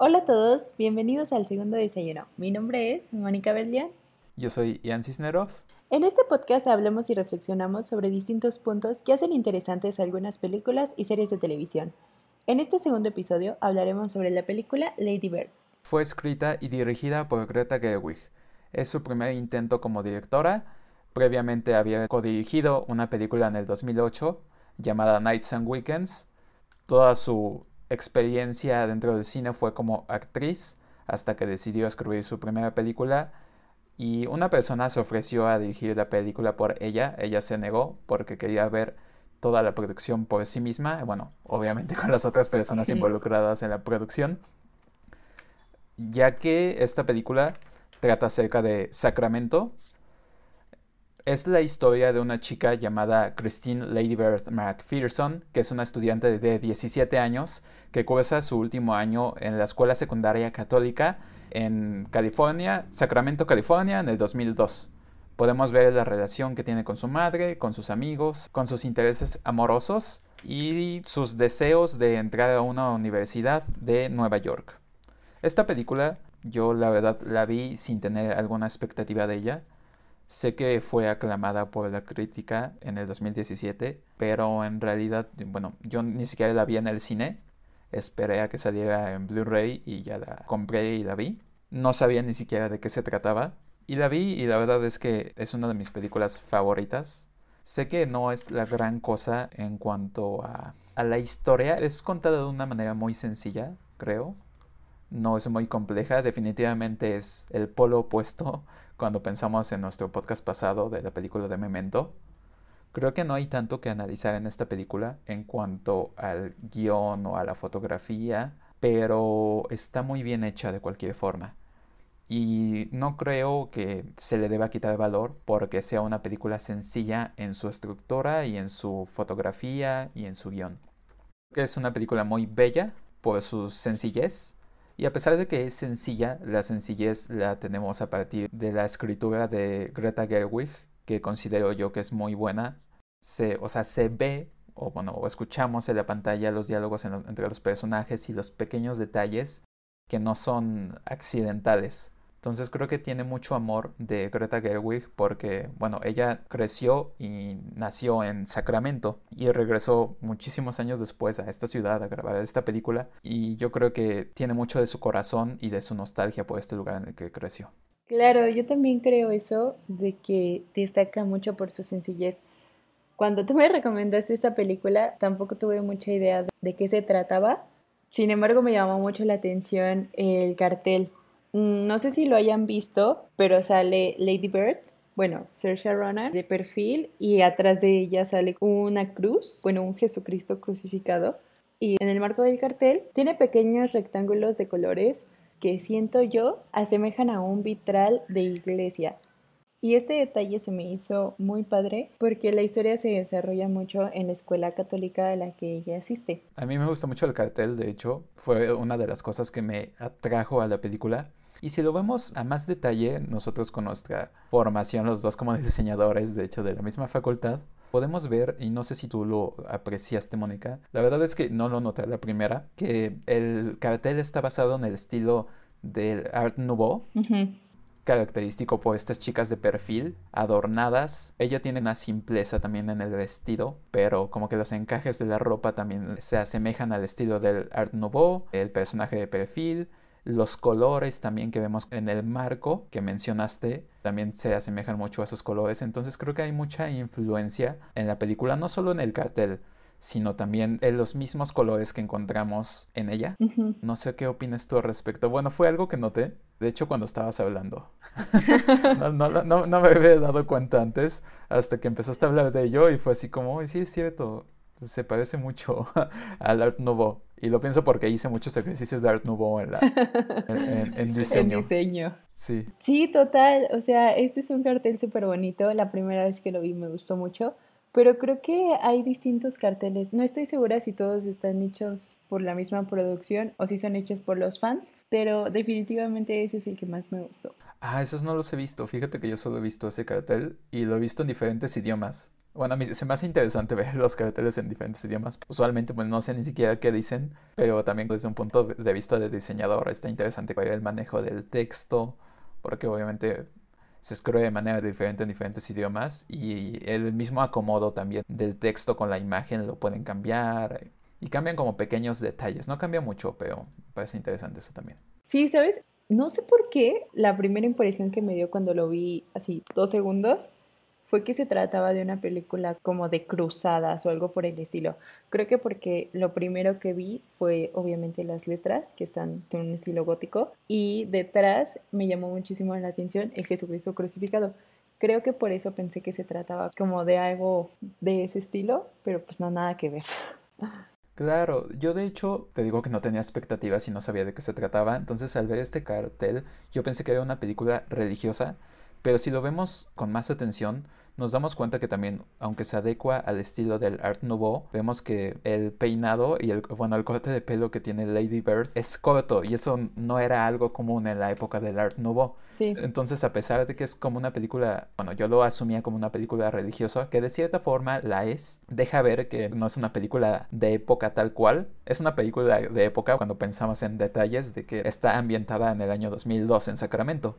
Hola a todos, bienvenidos al segundo desayuno. Mi nombre es Mónica Berlian. Yo soy Ian Cisneros. En este podcast hablamos y reflexionamos sobre distintos puntos que hacen interesantes algunas películas y series de televisión. En este segundo episodio hablaremos sobre la película Lady Bird. Fue escrita y dirigida por Greta Gerwig. Es su primer intento como directora. Previamente había codirigido una película en el 2008 llamada Nights and Weekends. Toda su experiencia dentro del cine fue como actriz hasta que decidió escribir su primera película y una persona se ofreció a dirigir la película por ella, ella se negó porque quería ver toda la producción por sí misma, bueno, obviamente con las otras personas involucradas en la producción, ya que esta película trata acerca de Sacramento, es la historia de una chica llamada Christine Ladybird McPherson, que es una estudiante de 17 años que cursa su último año en la escuela secundaria católica en California, Sacramento, California, en el 2002. Podemos ver la relación que tiene con su madre, con sus amigos, con sus intereses amorosos y sus deseos de entrar a una universidad de Nueva York. Esta película yo la verdad la vi sin tener alguna expectativa de ella Sé que fue aclamada por la crítica en el 2017, pero en realidad, bueno, yo ni siquiera la vi en el cine. Esperé a que saliera en Blu-ray y ya la compré y la vi. No sabía ni siquiera de qué se trataba. Y la vi y la verdad es que es una de mis películas favoritas. Sé que no es la gran cosa en cuanto a, a la historia. Es contada de una manera muy sencilla, creo. No es muy compleja. Definitivamente es el polo opuesto cuando pensamos en nuestro podcast pasado de la película de Memento. Creo que no hay tanto que analizar en esta película en cuanto al guion o a la fotografía, pero está muy bien hecha de cualquier forma. Y no creo que se le deba quitar valor porque sea una película sencilla en su estructura y en su fotografía y en su guion. Es una película muy bella por su sencillez y a pesar de que es sencilla, la sencillez la tenemos a partir de la escritura de Greta Gerwig, que considero yo que es muy buena. Se, o sea, se ve o bueno, o escuchamos en la pantalla los diálogos entre los personajes y los pequeños detalles que no son accidentales. Entonces creo que tiene mucho amor de Greta Gerwig porque, bueno, ella creció y nació en Sacramento y regresó muchísimos años después a esta ciudad a grabar esta película y yo creo que tiene mucho de su corazón y de su nostalgia por este lugar en el que creció. Claro, yo también creo eso, de que destaca mucho por su sencillez. Cuando tú me recomendaste esta película, tampoco tuve mucha idea de qué se trataba. Sin embargo, me llamó mucho la atención el cartel no sé si lo hayan visto, pero sale Lady Bird, bueno, Saoirse Ronan de perfil y atrás de ella sale una cruz, bueno, un Jesucristo crucificado. Y en el marco del cartel tiene pequeños rectángulos de colores que siento yo asemejan a un vitral de iglesia. Y este detalle se me hizo muy padre porque la historia se desarrolla mucho en la escuela católica a la que ella asiste. A mí me gusta mucho el cartel, de hecho, fue una de las cosas que me atrajo a la película. Y si lo vemos a más detalle, nosotros con nuestra formación, los dos como diseñadores, de hecho, de la misma facultad, podemos ver, y no sé si tú lo apreciaste, Mónica, la verdad es que no lo noté la primera, que el cartel está basado en el estilo del Art Nouveau característico por estas chicas de perfil, adornadas. Ella tiene una simpleza también en el vestido, pero como que los encajes de la ropa también se asemejan al estilo del Art Nouveau, el personaje de perfil. Los colores también que vemos en el marco que mencionaste también se asemejan mucho a esos colores. Entonces creo que hay mucha influencia en la película, no solo en el cartel, sino también en los mismos colores que encontramos en ella. No sé qué opinas tú al respecto. Bueno, fue algo que noté, de hecho, cuando estabas hablando. no, no, no, no, me había dado cuenta antes, hasta que empezaste a hablar de ello y fue así como, sí, es cierto, se parece mucho al Art Nouveau. Y lo pienso porque hice muchos ejercicios de Art Nouveau en, la, en, diseño. En diseño. Sí. Sí, total. O sea, este es un cartel súper bonito. La primera vez que lo vi me gustó mucho Pero creo que hay distintos carteles. No estoy segura si todos están hechos por la misma producción o si son hechos por los fans, pero definitivamente ese es el que más me gustó. Ah, esos no los he visto. Fíjate que yo solo he visto ese cartel y lo he visto en diferentes idiomas. Bueno, a mí se me hace interesante ver los carteles en diferentes idiomas. Usualmente, pues no sé ni siquiera qué dicen, pero también desde un punto de vista de diseñador está interesante ver el manejo del texto, porque obviamente se escribe de manera diferente en diferentes idiomas y el mismo acomodo también del texto con la imagen lo pueden cambiar y cambian como pequeños detalles. No cambia mucho, pero parece interesante eso también. Sí, ¿sabes? No sé por qué la primera impresión que me dio cuando lo vi así dos segundos fue que se trataba de una película como de cruzadas o algo por el estilo. Creo que porque lo primero que vi fue obviamente las letras que están en un estilo gótico y detrás me llamó muchísimo la atención el Jesucristo crucificado. Creo que por eso pensé que se trataba como de algo de ese estilo, pero pues no nada que ver. Claro, yo de hecho te digo que no tenía expectativas y no sabía de qué se trataba, entonces al ver este cartel yo pensé que era una película religiosa, pero si lo vemos con más atención, nos damos cuenta que también, aunque se adecua al estilo del Art Nouveau, vemos que el peinado y el, bueno, el corte de pelo que tiene Lady Bird es corto y eso no era algo común en la época del Art Nouveau. Sí. Entonces, a pesar de que es como una película, bueno, yo lo asumía como una película religiosa, que de cierta forma la es, deja ver que no es una película de época tal cual, es una película de época cuando pensamos en detalles de que está ambientada en el año 2002 en Sacramento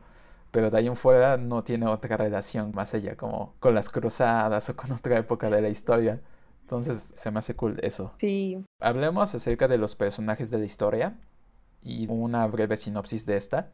pero de ahí en fuera no tiene otra relación más allá como con las cruzadas o con otra época de la historia. Entonces se me hace cool eso. Sí. Hablemos acerca de los personajes de la historia y una breve sinopsis de esta.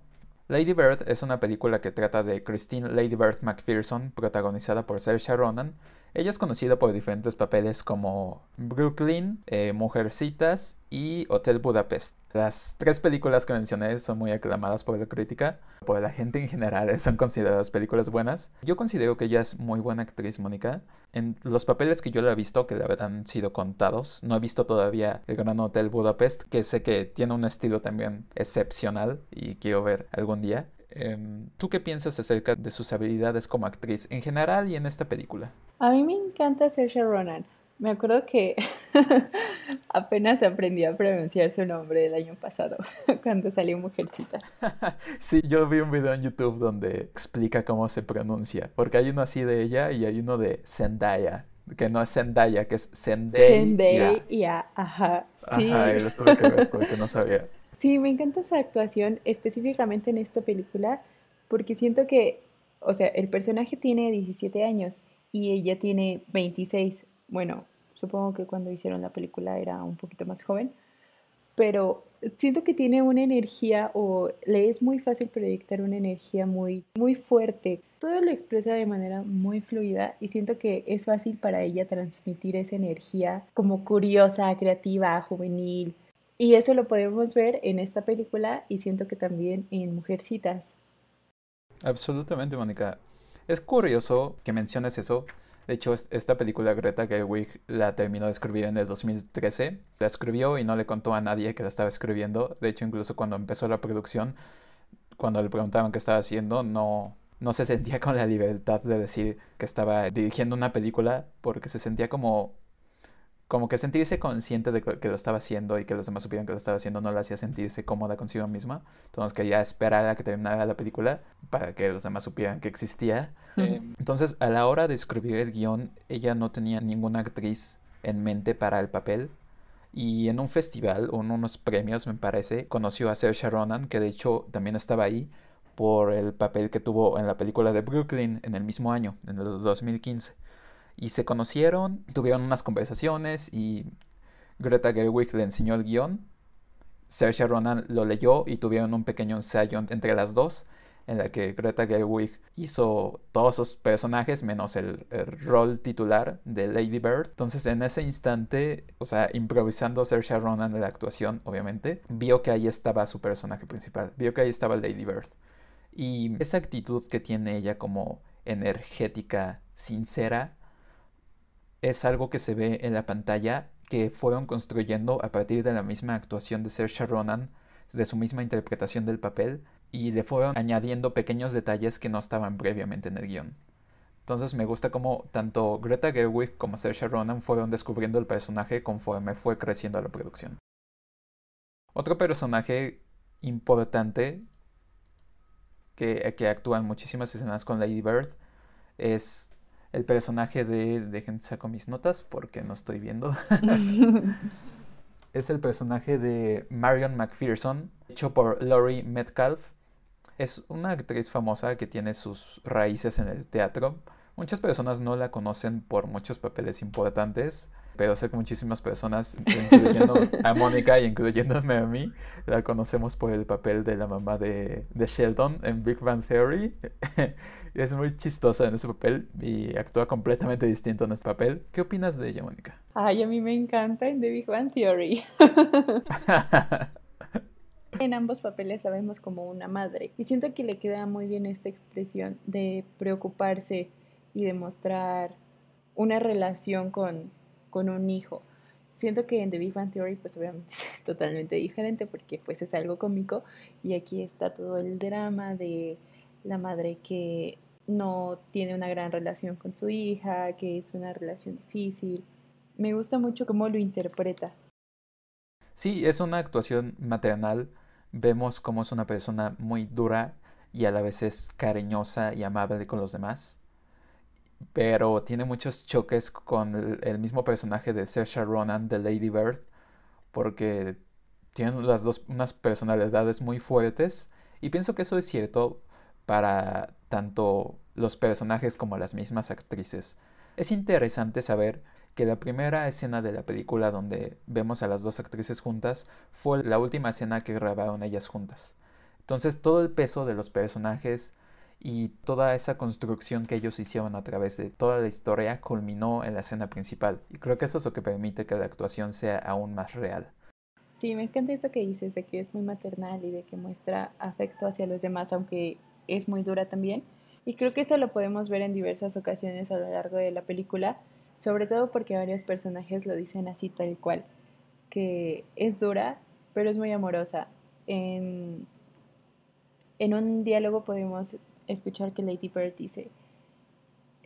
Lady Bird es una película que trata de Christine Lady Bird McPherson, protagonizada por Saoirse Ronan. Ella es conocida por diferentes papeles como Brooklyn, eh, Mujercitas y Hotel Budapest. Las tres películas que mencioné son muy aclamadas por la crítica, por la gente en general, son consideradas películas buenas. Yo considero que ella es muy buena actriz, Mónica. En los papeles que yo le he visto, que la verdad han sido contados, no he visto todavía El Gran Hotel Budapest, que sé que tiene un estilo también excepcional y quiero ver algún día. Em, ¿Tú qué piensas acerca de sus habilidades como actriz en general y en esta película? A mí me encanta Saoirse Ronan. Me acuerdo que apenas aprendí a pronunciar su nombre el año pasado, cuando salió Mujercita. sí, yo vi un video en YouTube donde explica cómo se pronuncia, porque hay uno así de ella y hay uno de Zendaya, que no es Zendaya, que es Zendaya. Zendaya, ajá. Sí. Ajá, y lo tuve que ver porque no sabía. Sí, me encanta su actuación, específicamente en esta película, porque siento que, o sea, el personaje tiene 17 años y ella tiene 26 bueno, supongo que cuando hicieron la película era un poquito más joven, pero siento que tiene una energía o le es muy fácil proyectar una energía muy, muy fuerte. Todo lo expresa de manera muy fluida y siento que es fácil para ella transmitir esa energía como curiosa, creativa, juvenil. Y eso lo podemos ver en esta película y siento que también en Mujercitas. Absolutamente, Mónica. Es curioso que menciones eso de hecho, esta película Greta Gerwig la terminó de escribir en el 2013. La escribió y no le contó a nadie que la estaba escribiendo. De hecho, incluso cuando empezó la producción, cuando le preguntaban qué estaba haciendo, no, no se sentía con la libertad de decir que estaba dirigiendo una película porque se sentía como como que sentirse consciente de que lo estaba haciendo y que los demás supieran que lo estaba haciendo no la hacía sentirse cómoda consigo misma. Entonces quería esperar a que terminara la película para que los demás supieran que existía. Em, entonces a la hora de escribir el guion, ella no tenía ninguna actriz en mente para el papel. Y en un festival o en unos premios, me parece, conoció a Saoirse Ronan, que de hecho también estaba ahí por el papel que tuvo en la película de Brooklyn en el mismo año, en el 2015 y se conocieron, tuvieron unas conversaciones y Greta Gerwig le enseñó el guion. Saoirse Ronan lo leyó y tuvieron un pequeño ensayo entre las dos en la que Greta Gerwig hizo todos sus personajes menos el, rol titular de Lady Bird. Entonces en ese instante, o sea, improvisando Saoirse Ronan en la actuación, obviamente, vio que ahí estaba su personaje principal, vio que ahí estaba Lady Bird. Y esa actitud que tiene ella como energética, sincera, es algo que se ve en la pantalla que fueron construyendo a partir de la misma actuación de Saoirse Ronan, de su misma interpretación del papel, y le fueron añadiendo pequeños detalles que no estaban previamente en el guion. Entonces me gusta cómo tanto Greta Gerwig como Saoirse Ronan fueron descubriendo el personaje conforme fue creciendo la producción. Otro personaje importante que, que actúa en muchísimas escenas con Lady Bird es el personaje de... Dejen saco mis notas porque no estoy viendo. es el personaje de Marion McPherson, hecho por Laurie Metcalf. Es una actriz famosa que tiene sus raíces en el teatro. Muchas personas no la conocen por muchos papeles importantes, pero sé que muchísimas personas, incluyendo a Mónica y incluyéndome a mí, la conocemos por el papel de la mamá de, de Sheldon en Big Bang Theory. es muy chistosa en ese papel y actúa completamente distinto en este papel. ¿Qué opinas de ella, Mónica? Ay, a mí me encanta en The Big Bang Theory. En ambos papeles la vemos como una madre y siento que le queda muy bien esta expresión de preocuparse y demostrar una relación con, con un hijo. Siento que en The Big Bang Theory pues obviamente es totalmente diferente porque pues es algo cómico y aquí está todo el drama de la madre que no tiene una gran relación con su hija, que es una relación difícil. Me gusta mucho cómo lo interpreta. Sí, es una actuación maternal. Vemos cómo es una persona muy dura y a la vez es cariñosa y amable con los demás pero tiene muchos choques con el, mismo personaje de Saoirse Ronan de Lady Bird, porque tienen las dos unas personalidades muy fuertes y pienso que eso es cierto para tanto los personajes como las mismas actrices. Es interesante saber que la primera escena de la película donde vemos a las dos actrices juntas fue la última escena que grabaron ellas juntas. Entonces todo el peso de los personajes, y toda esa construcción que ellos hicieron a través de toda la historia culminó en la escena principal y creo que eso es lo que permite que la actuación sea aún más real. Sí, me encanta esto que dices de que es muy maternal y de que muestra afecto hacia los demás, aunque es muy dura también. Y creo que esto lo podemos ver en diversas ocasiones a lo largo de la película, sobre todo porque varios personajes lo dicen así tal cual, que es dura, pero es muy amorosa. En, en un diálogo podemos escuchar que Lady Bird dice,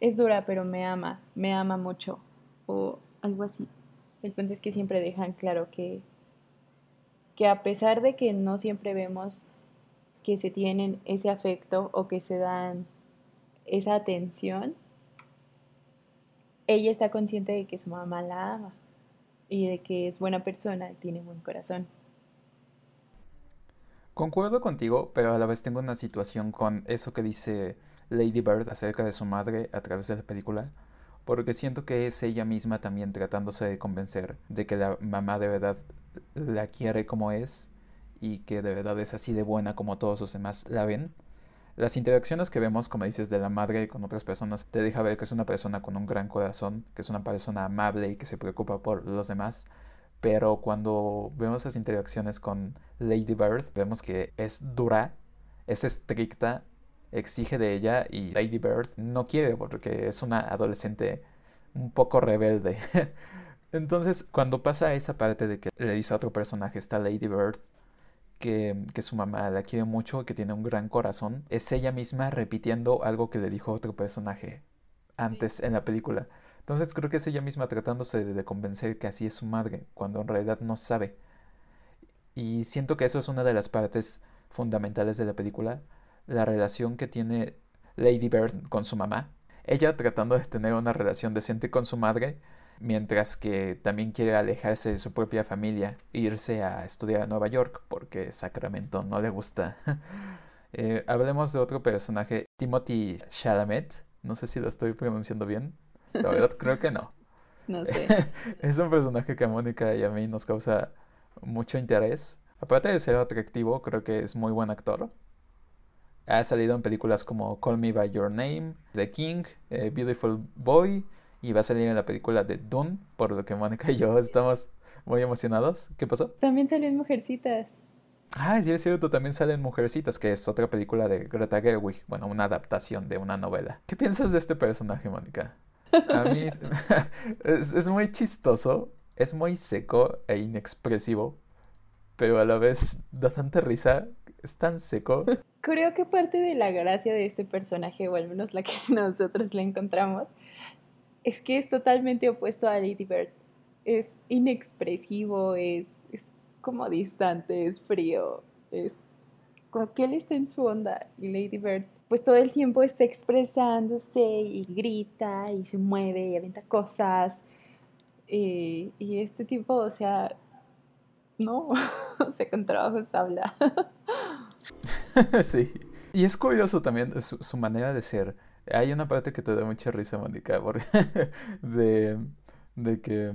es dura, pero me ama, me ama mucho, o algo así. El punto es que siempre dejan claro que, que a pesar de que no siempre vemos que se tienen ese afecto o que se dan esa atención, ella está consciente de que su mamá la ama y de que es buena persona, tiene buen corazón. Concuerdo contigo, pero a la vez tengo una situación con eso que dice Lady Bird acerca de su madre a través de la película, porque siento que es ella misma también tratándose de convencer de que la mamá de verdad la quiere como es y que de verdad es así de buena como todos los demás la ven. Las interacciones que vemos, como dices, de la madre con otras personas, te deja ver que es una persona con un gran corazón, que es una persona amable y que se preocupa por los demás, pero cuando vemos esas interacciones con Lady Bird, vemos que es dura, es estricta, exige de ella y Lady Bird no quiere porque es una adolescente un poco rebelde. Entonces, cuando pasa esa parte de que le dice a otro personaje, está Lady Bird, que, que, su mamá la quiere mucho, que tiene un gran corazón, es ella misma repitiendo algo que le dijo otro personaje antes en la película. Entonces creo que es ella misma tratándose de, convencer que así es su madre, cuando en realidad no sabe. Y siento que eso es una de las partes fundamentales de la película, la relación que tiene Lady Bird con su mamá. Ella tratando de tener una relación decente con su madre, mientras que también quiere alejarse de su propia familia e irse a estudiar a Nueva York, porque Sacramento no le gusta. Eh, hablemos de otro personaje, Timothy Chalamet, no sé si lo estoy pronunciando bien. La verdad, creo que no. No sé. es un personaje que a Mónica y a mí nos causa mucho interés. Aparte de ser atractivo, creo que es muy buen actor. Ha salido en películas como Call Me By Your Name, The King, eh, Beautiful Boy y va a salir en la película de Dune, por lo que Mónica y yo estamos muy emocionados. ¿Qué pasó? También salió en Mujercitas. Ah, sí, es cierto, también sale en Mujercitas, que es otra película de Greta Gerwig, bueno, una adaptación de una novela. ¿Qué piensas de este personaje, Mónica? A mí es, muy chistoso, es muy seco e inexpresivo, pero a la vez da tanta risa Es tan seco. Creo que parte de la gracia de este personaje, o al menos la que nosotros le encontramos, es que es totalmente opuesto a Lady Bird. Es inexpresivo, es, es como distante, es frío, es como que él está en su onda y Lady Bird pues todo el tiempo está expresándose y grita y se mueve y avienta cosas. Eh, y este tipo, o sea, no, o sea, con trabajos habla. sí. Y es curioso también su, manera de ser. Hay una parte que te da mucha risa, Mónica, porque de, de que,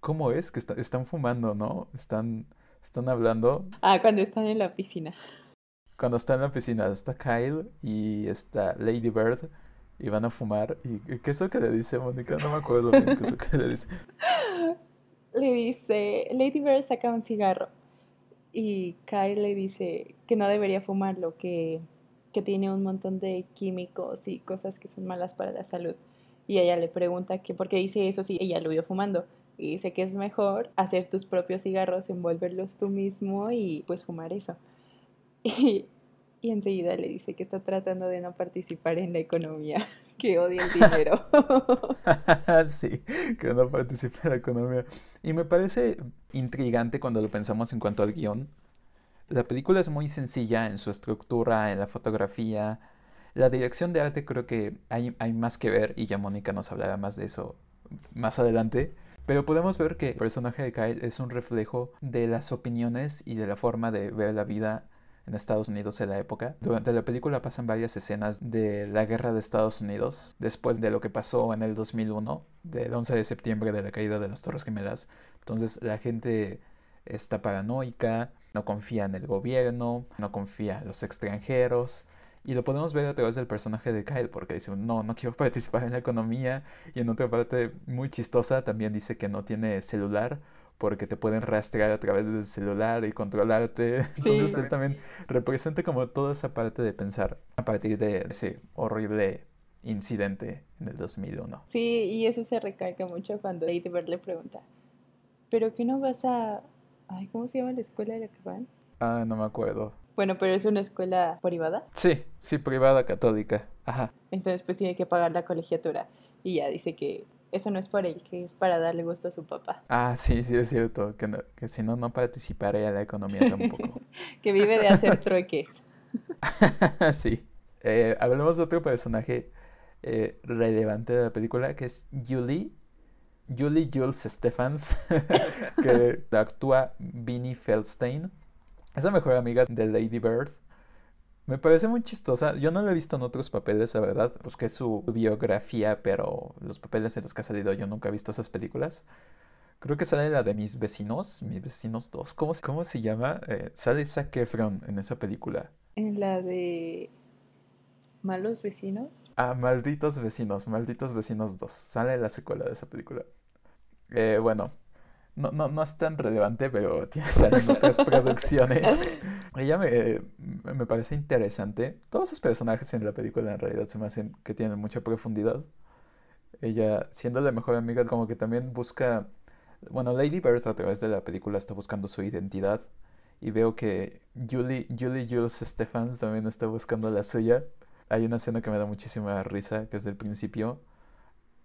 ¿cómo es? Que están fumando, ¿no? Están, están hablando. Ah, cuando están en la piscina cuando está en la piscina, está Kyle y está Lady Bird y van a fumar. ¿Y qué es lo que le dice Mónica? No me acuerdo bien qué es lo que le dice. Le dice, Lady Bird saca un cigarro y Kyle le dice que no debería fumarlo, que, que tiene un montón de químicos y cosas que son malas para la salud. Y ella le pregunta que por qué dice eso si ella lo vio fumando. Y dice que es mejor hacer tus propios cigarros, envolverlos tú mismo y pues fumar eso. Y, enseguida le dice que está tratando de no participar en la economía, que odia el dinero. sí, que no participa en la economía. Y me parece intrigante cuando lo pensamos en cuanto al guion. La película es muy sencilla en su estructura, en la fotografía. La dirección de arte creo que hay, hay más que ver y ya Mónica nos hablará más de eso más adelante. Pero podemos ver que el personaje de Kyle es un reflejo de las opiniones y de la forma de ver la vida en Estados Unidos en la época. Durante la película pasan varias escenas de la guerra de Estados Unidos, después de lo que pasó en el 2001, del 11 de septiembre de la caída de las Torres Gemelas. Entonces la gente está paranoica, no confía en el gobierno, no confía en los extranjeros. Y lo podemos ver a través del personaje de Kyle, porque dice, no, no quiero participar en la economía. Y en otra parte muy chistosa también dice que no tiene celular porque te pueden rastrear a través del celular y controlarte. Entonces él también representa como toda esa parte de pensar a partir de ese horrible incidente en el 2001. Sí, y eso se recalca mucho cuando Lady Bird le pregunta, ¿pero qué no vas a... Ay, ¿cómo se llama la escuela de la que van? Ah, no me acuerdo. Bueno, pero es una escuela privada. Sí, sí, privada católica. Ajá. Entonces pues tiene que pagar la colegiatura. Y ya dice que eso no es por él, que es para darle gusto a su papá. Ah, sí, sí es cierto, que, que si no, no participaría en la economía tampoco. que vive de hacer trueques. sí. Eh, hablemos de otro personaje eh, relevante de la película, que es Julie. Julie Jules Stephens, que actúa Vinnie Feldstein. Es la mejor amiga de Lady Bird. Me parece muy chistosa. Yo no la he visto en otros papeles, la verdad. Busqué su biografía, pero los papeles en los que ha salido yo nunca he visto esas películas. Creo que sale la de Mis Vecinos, Mis Vecinos 2. ¿Cómo, cómo se llama? Eh, sale Zac Efron en esa película. En la de Malos Vecinos. Ah, Malditos Vecinos, Malditos Vecinos 2. Sale la secuela de esa película. Eh, bueno, no, no, no es tan relevante, pero tiene salen otras producciones. Ella me, me parece interesante. Todos sus personajes en la película en realidad se me hacen que tienen mucha profundidad. Ella, siendo la mejor amiga, como que también busca... Bueno, Lady Bird a través de la película está buscando su identidad. Y veo que Julie, Julie Jules Stephens también está buscando la suya. Hay una escena que me da muchísima risa, que es del principio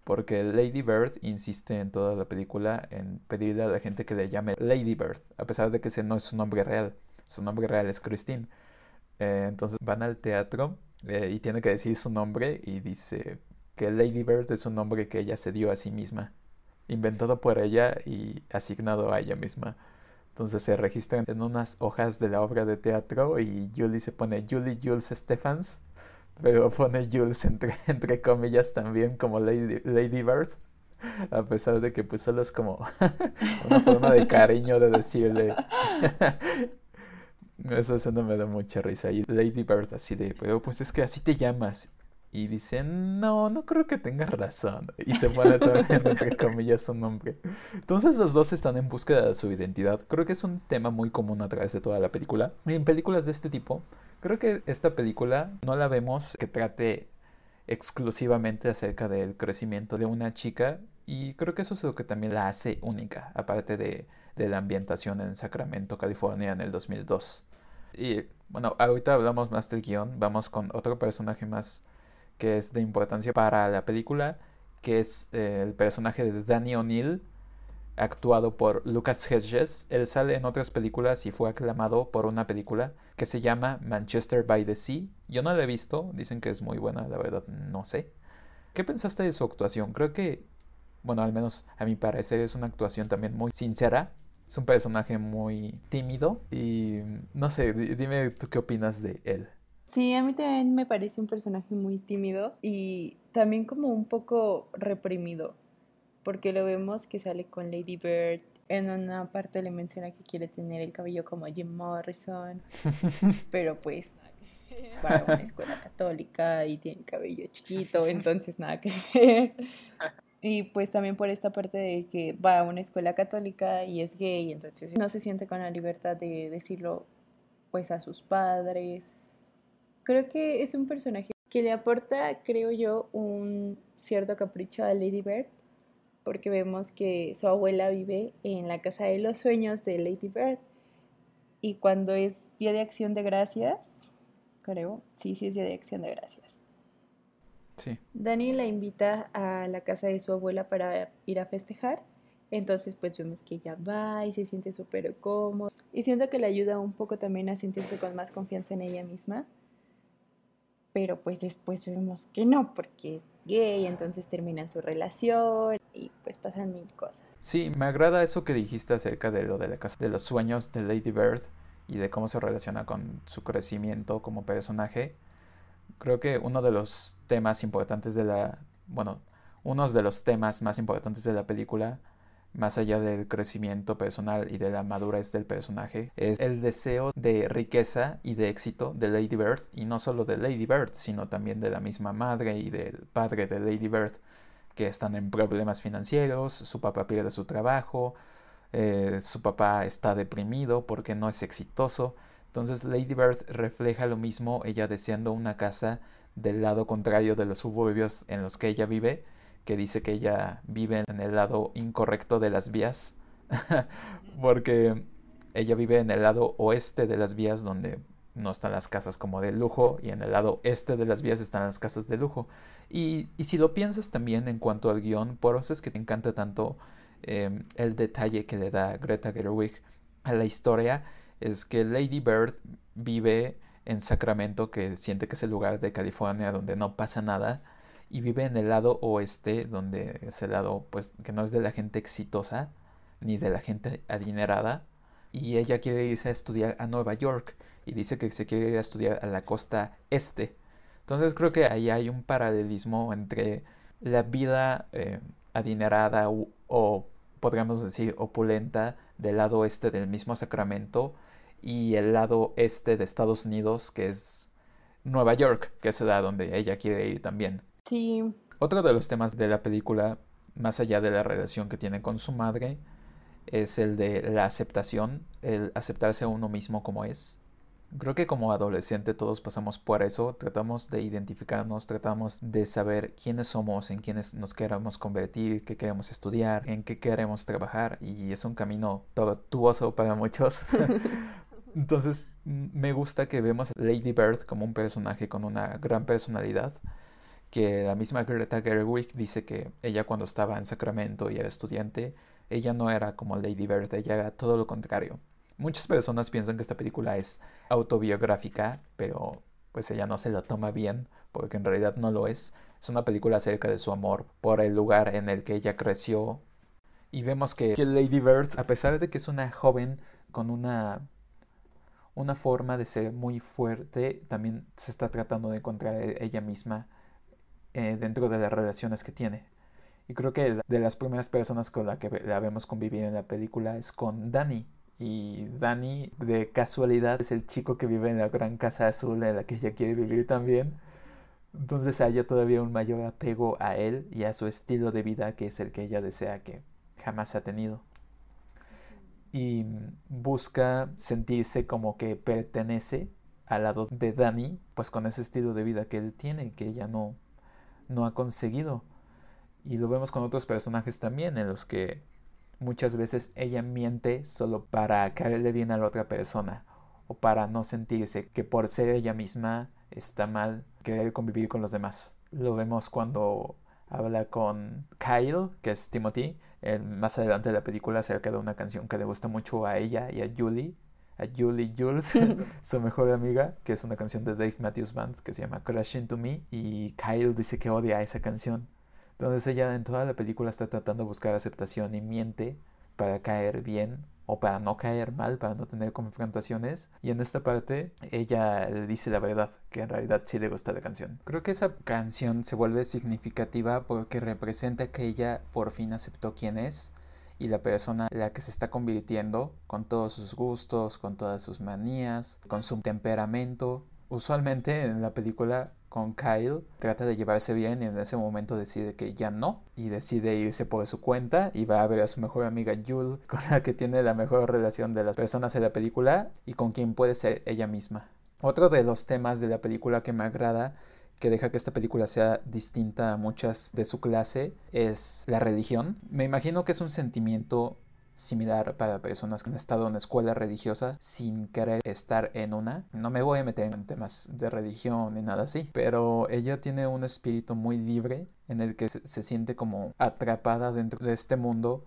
porque Lady Bird insiste en toda la película en pedirle a la gente que le llame Lady Bird, a pesar de que ese no es su nombre real. Su nombre real es Christine. Eh, entonces van al teatro eh, y tiene que decir su nombre y dice que Lady Bird es un nombre que ella se dio a sí misma, inventado por ella y asignado a ella misma. Entonces se registran en unas hojas de la obra de teatro y Julie se pone Julie Jules Stephens pero pone Jules entre, entre comillas también como Lady, Lady Bird. A pesar de que pues solo es como una forma de cariño de decirle. Eso, no me da mucha risa. Y Lady Bird así de, pero pues es que así te llamas. Y dice, no, no creo que tengas razón. Y se pone también entre comillas su nombre. Entonces los dos están en búsqueda de su identidad. Creo que es un tema muy común a través de toda la película. en películas de este tipo, creo que esta película no la vemos que trate exclusivamente acerca del crecimiento de una chica. Y creo que eso es lo que también la hace única, aparte de, de la ambientación en Sacramento, California en el 2002. Y Bueno, ahorita hablamos más del guion, vamos con otro personaje más que es de importancia para la película, que es eh, el personaje de Danny O'Neill, actuado por Lucas Hedges. Él sale en otras películas y fue aclamado por una película que se llama Manchester by the Sea. Yo no la he visto, dicen que es muy buena, la verdad no sé. ¿Qué pensaste de su actuación? Creo que, bueno, al menos a mi parecer es una actuación también muy sincera es un personaje muy tímido y no sé, dime tú qué opinas de él. Sí, a mí también me parece un personaje muy tímido y también como un poco reprimido, porque lo vemos que sale con Lady Bird. En una parte le menciona que quiere tener el cabello como Jim Morrison, pero pues va a una escuela católica y tiene cabello chiquito, entonces nada que ver. Y pues también por esta parte de que va a una escuela católica y es gay, entonces no se siente con la libertad de decirlo pues a sus padres. Creo que es un personaje que le aporta, creo yo, un cierto capricho a Lady Bird, porque vemos que su abuela vive en la casa de los sueños de Lady Bird. Y cuando es Día de Acción de Gracias, creo, sí, sí es Día de Acción de Gracias Dani la invita a la casa de su abuela para ir a festejar. Entonces pues vemos que ella va y se siente súper cómoda. Y siento que le ayuda un poco también a sentirse con más confianza en ella misma. Pero pues después vemos que no, porque es gay, entonces terminan su relación y pues pasan mil cosas. Sí, me agrada eso que dijiste acerca de lo de la casa de los sueños de Lady Bird y de cómo se relaciona con su crecimiento como personaje creo que uno de los temas importantes de la, bueno, uno de los temas más importantes de la película, más allá del crecimiento personal y de la madurez del personaje, es el deseo de riqueza y de éxito de Lady Bird, y no solo de Lady Bird, sino también de la misma madre y del padre de Lady Bird, que están en problemas financieros, su papá pierde su trabajo, eh, su papá está deprimido porque no es exitoso, entonces Lady Bird refleja lo mismo, ella deseando una casa del lado contrario de los suburbios en los que ella vive, que dice que ella vive en el lado incorrecto de las vías, porque ella vive en el lado oeste de las vías donde no están las casas como de lujo y en el lado este de las vías están las casas de lujo. Y, si lo piensas también en cuanto al guion, por eso es que te encanta tanto em, el detalle que le da Greta Gerwig a la historia es que Lady Bird vive en Sacramento, que siente que es el lugar de California donde no pasa nada, y vive en el lado oeste, donde es el lado, pues, que no es de la gente exitosa, ni de la gente adinerada, y ella quiere irse a estudiar a Nueva York, y dice que se quiere ir a estudiar a la costa este. Entonces creo que ahí hay un paralelismo entre la vida eh, adinerada o podríamos decir opulenta del lado oeste del mismo Sacramento y el lado este de Estados Unidos, que es Nueva York, que es la donde ella quiere ir también. Sí. Otro de los temas de la película, más allá de la relación que tiene con su madre, es el de la aceptación, el aceptarse a uno mismo como es. Creo que como adolescente todos pasamos por eso, tratamos de identificarnos, tratamos de saber quiénes somos, en quiénes nos queremos convertir, qué queremos estudiar, en qué queremos trabajar y es un camino tortuoso para muchos, Entonces, me gusta que vemos a Lady Bird como un personaje con una gran personalidad. Que la misma Greta Gerwig dice que ella, cuando estaba en Sacramento y era estudiante, ella no era como Lady Bird, ella era todo lo contrario. Muchas personas piensan que esta película es autobiográfica, pero pues ella no se la toma bien, porque en realidad no lo es. Es una película acerca de su amor por el lugar en el que ella creció. Y vemos que Lady Bird, a pesar de que es una joven con una una forma de ser muy fuerte, también se está tratando de encontrar e-, ella misma eh, dentro de las relaciones que tiene. Y creo que de las primeras personas con las que la vemos convivir en la película es con Danny. Y Danny, de casualidad, es el chico que vive en la gran casa azul en la que ella quiere vivir también. Entonces hay todavía un mayor apego a él y a su estilo de vida que es el que ella desea que jamás ha tenido y busca sentirse como que pertenece al lado de Dani, pues con ese estilo de vida que él tiene, que ella no, no ha conseguido. Y lo vemos con otros personajes también, en los que muchas veces ella miente solo para caerle bien a la otra persona, o para no sentirse que por ser ella misma está mal querer convivir con los demás. Lo vemos cuando habla con Kyle, que es Timothy, más adelante de la película acerca de una canción que le gusta mucho a ella y a Julie, a Julie Jules, su mejor amiga, que es una canción de Dave Matthews Band que se llama Crash Into Me, y Kyle dice que odia esa canción. Entonces ella en toda la película está tratando de buscar aceptación y miente para caer bien o para no caer mal, para no tener confrontaciones. Y en esta parte ella le dice la verdad, que en realidad sí le gusta la canción. Creo que esa canción se vuelve significativa porque representa que ella por fin aceptó quién es y la persona en la que se está convirtiendo, con todos sus gustos, con todas sus manías, con su temperamento. Usualmente en la película con Kyle, trata de llevarse bien y en ese momento decide que ya no y decide irse por su cuenta y va a ver a su mejor amiga Jules con la que tiene la mejor relación de las personas en la película y con quien puede ser ella misma. Otro de los temas de la película que me agrada que deja que esta película sea distinta a muchas de su clase es la religión. Me imagino que es un sentimiento similar para personas que han estado en escuela religiosa sin querer estar en una. No me voy a meter en temas de religión ni nada así, pero ella tiene un espíritu muy libre en el que se, siente como atrapada dentro de este mundo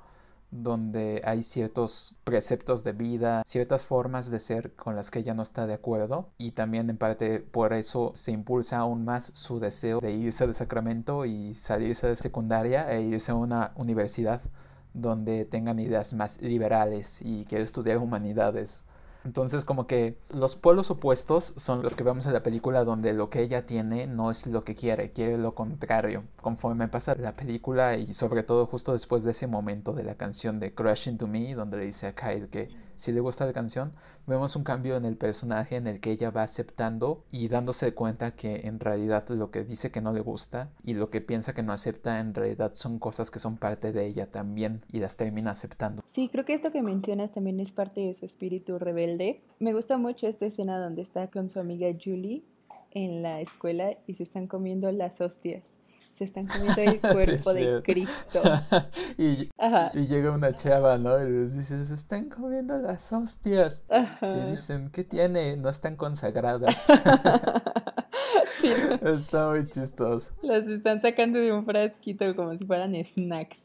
donde hay ciertos preceptos de vida, ciertas formas de ser con las que ella no está de acuerdo y también en parte por eso se impulsa aún más su deseo de irse de Sacramento y salirse de secundaria e irse a una universidad donde tengan ideas más liberales y que estudiar humanidades. Entonces como que los pueblos opuestos son los que vemos en la película donde lo que ella tiene no es lo que quiere, quiere lo contrario. Conforme pasa la película y sobre todo justo después de ese momento de la canción de Crash Into Me, donde le dice a Kyle que si le gusta la canción, vemos un cambio en el personaje en el que ella va aceptando y dándose cuenta que en realidad lo que dice que no le gusta y lo que piensa que no acepta en realidad son cosas que son parte de ella también y las termina aceptando. Sí, creo que esto que mencionas también es parte de su espíritu rebelde. Me gusta mucho esta escena donde está con su amiga Julie en la escuela y se están comiendo las hostias se están comiendo el cuerpo de Cristo. y, y, llega una chava, ¿no? Y les dice, se están comiendo las hostias. Y dicen, ¿qué tiene? No están consagradas. sí. Está muy chistoso. Las están sacando de un frasquito como si fueran snacks.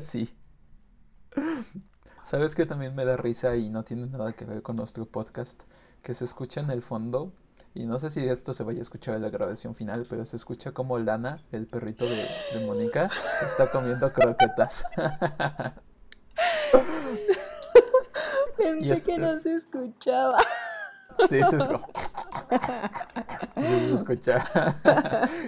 sí. ¿Sabes que también me da risa y no tiene nada que ver con nuestro podcast? Que se escucha en el fondo y no sé si esto se vaya a escuchar en la grabación final, pero se escucha como Lana, el perrito de, de Mónica, está comiendo croquetas. Pensé que no se escuchaba. Sí, se escucha. Sí, se escucha.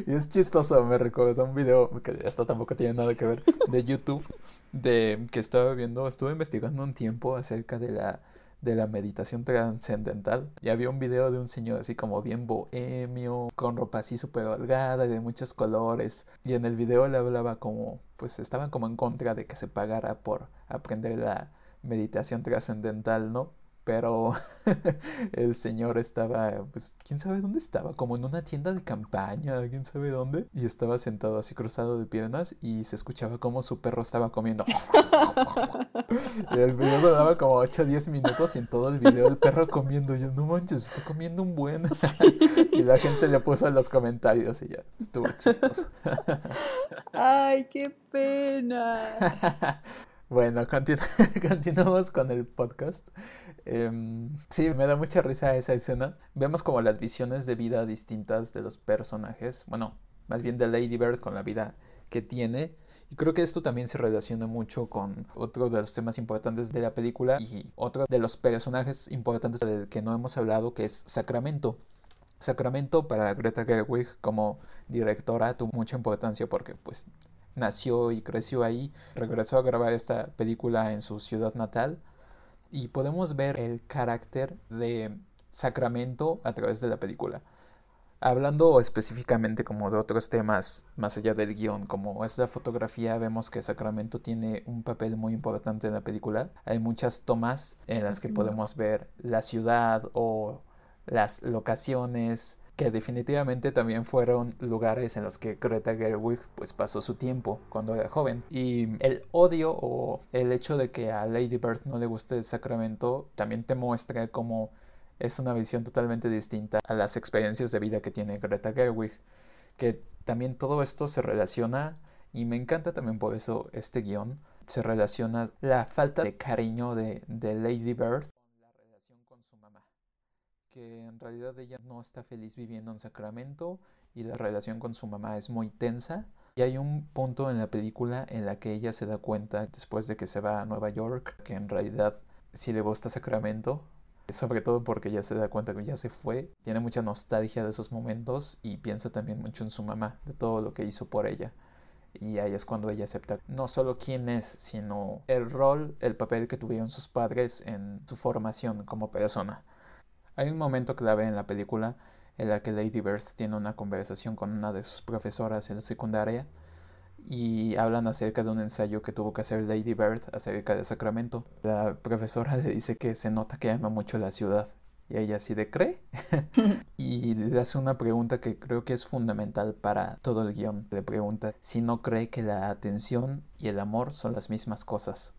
y es chistoso, me recuerda un video que esto tampoco tiene nada que ver de YouTube de que estaba viendo, estuve investigando un tiempo acerca de la de la meditación trascendental. Y había un video de un señor así como bien bohemio, con ropa así súper holgada y de muchos colores. Y en el video le hablaba como, pues estaban como en contra de que se pagara por aprender la meditación trascendental, ¿no? Pero el señor estaba, pues, quién sabe dónde estaba, como en una tienda de campaña, quién sabe dónde, y estaba sentado así cruzado de piernas y se escuchaba como su perro estaba comiendo. y el video duraba como 8 o 10 minutos y en todo el video el perro comiendo, yo, no manches, está comiendo un buen. y la gente le puso en los comentarios y ya, estuvo chistoso. Ay, qué pena. Bueno, continuamos con el podcast. Em, sí, me da mucha risa esa escena. Vemos como las visiones de vida distintas de los personajes. Bueno, más bien de Lady Bird con la vida que tiene. Y creo que esto también se relaciona mucho con otro de los temas importantes de la película y otro de los personajes importantes del que no hemos hablado, que es Sacramento. Sacramento para Greta Gerwig como directora tuvo mucha importancia porque pues nació y creció ahí, regresó a grabar esta película en su ciudad natal y podemos ver el carácter de Sacramento a través de la película. Hablando específicamente como de otros temas más allá del guion, como es la fotografía, vemos que Sacramento tiene un papel muy importante en la película. Hay muchas tomas en las que podemos ver la ciudad o las locaciones, que definitivamente también fueron lugares en los que Greta Gerwig pues pasó su tiempo cuando era joven. Y el odio o el hecho de que a Lady Bird no le guste el Sacramento también te muestra cómo es una visión totalmente distinta a las experiencias de vida que tiene Greta Gerwig, que también todo esto se relaciona, y me encanta también por eso este guion, se relaciona la falta de cariño de, de Lady Bird con la relación con su mamá, que en realidad ella no está feliz viviendo en Sacramento y la relación con su mamá es muy tensa. Y hay un punto en la película en la que ella se da cuenta, después de que se va a Nueva York, que en realidad sí le gusta Sacramento, sobre todo porque ya se da cuenta que ya se fue, tiene mucha nostalgia de esos momentos y piensa también mucho en su mamá, de todo lo que hizo por ella. Y ahí es cuando ella acepta no solo quién es, sino el rol, el papel que tuvieron sus padres en su formación como persona. Hay un momento clave en la película en la que Lady Bird tiene una conversación con una de sus profesoras en la secundaria y hablan acerca de un ensayo que tuvo que hacer Lady Bird acerca de Sacramento. La profesora le dice que se nota que ama mucho la ciudad y ella así de cree y le hace una pregunta que creo que es fundamental para todo el guion. Le pregunta si no cree que la atención y el amor son las mismas cosas.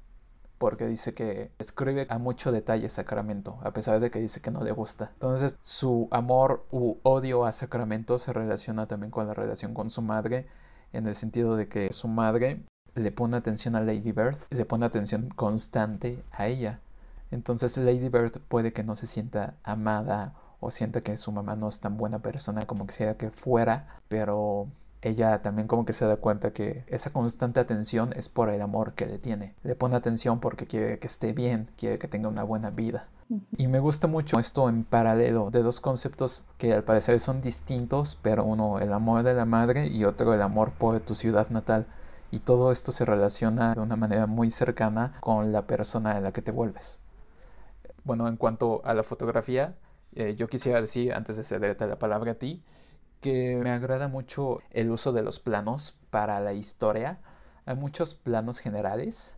Porque dice que escribe a mucho detalle Sacramento, a pesar de que dice que no le gusta. Entonces su amor u odio a Sacramento se relaciona también con la relación con su madre en el sentido de que su madre le pone atención a Lady Bird, le pone atención constante a ella. Entonces Lady Bird puede que no se sienta amada o sienta que su mamá no es tan buena persona como quisiera que fuera, pero ella también como que se da cuenta que esa constante atención es por el amor que le tiene. Le pone atención porque quiere que esté bien, quiere que tenga una buena vida. Y me gusta mucho esto en paralelo de dos conceptos que al parecer son distintos, pero uno el amor de la madre y otro el amor por tu ciudad natal. Y todo esto se relaciona de una manera muy cercana con la persona en la que te vuelves. Bueno, en cuanto a la fotografía, eh, yo quisiera decir, antes de cederte la palabra a ti, que me agrada mucho el uso de los planos para la historia. Hay muchos planos generales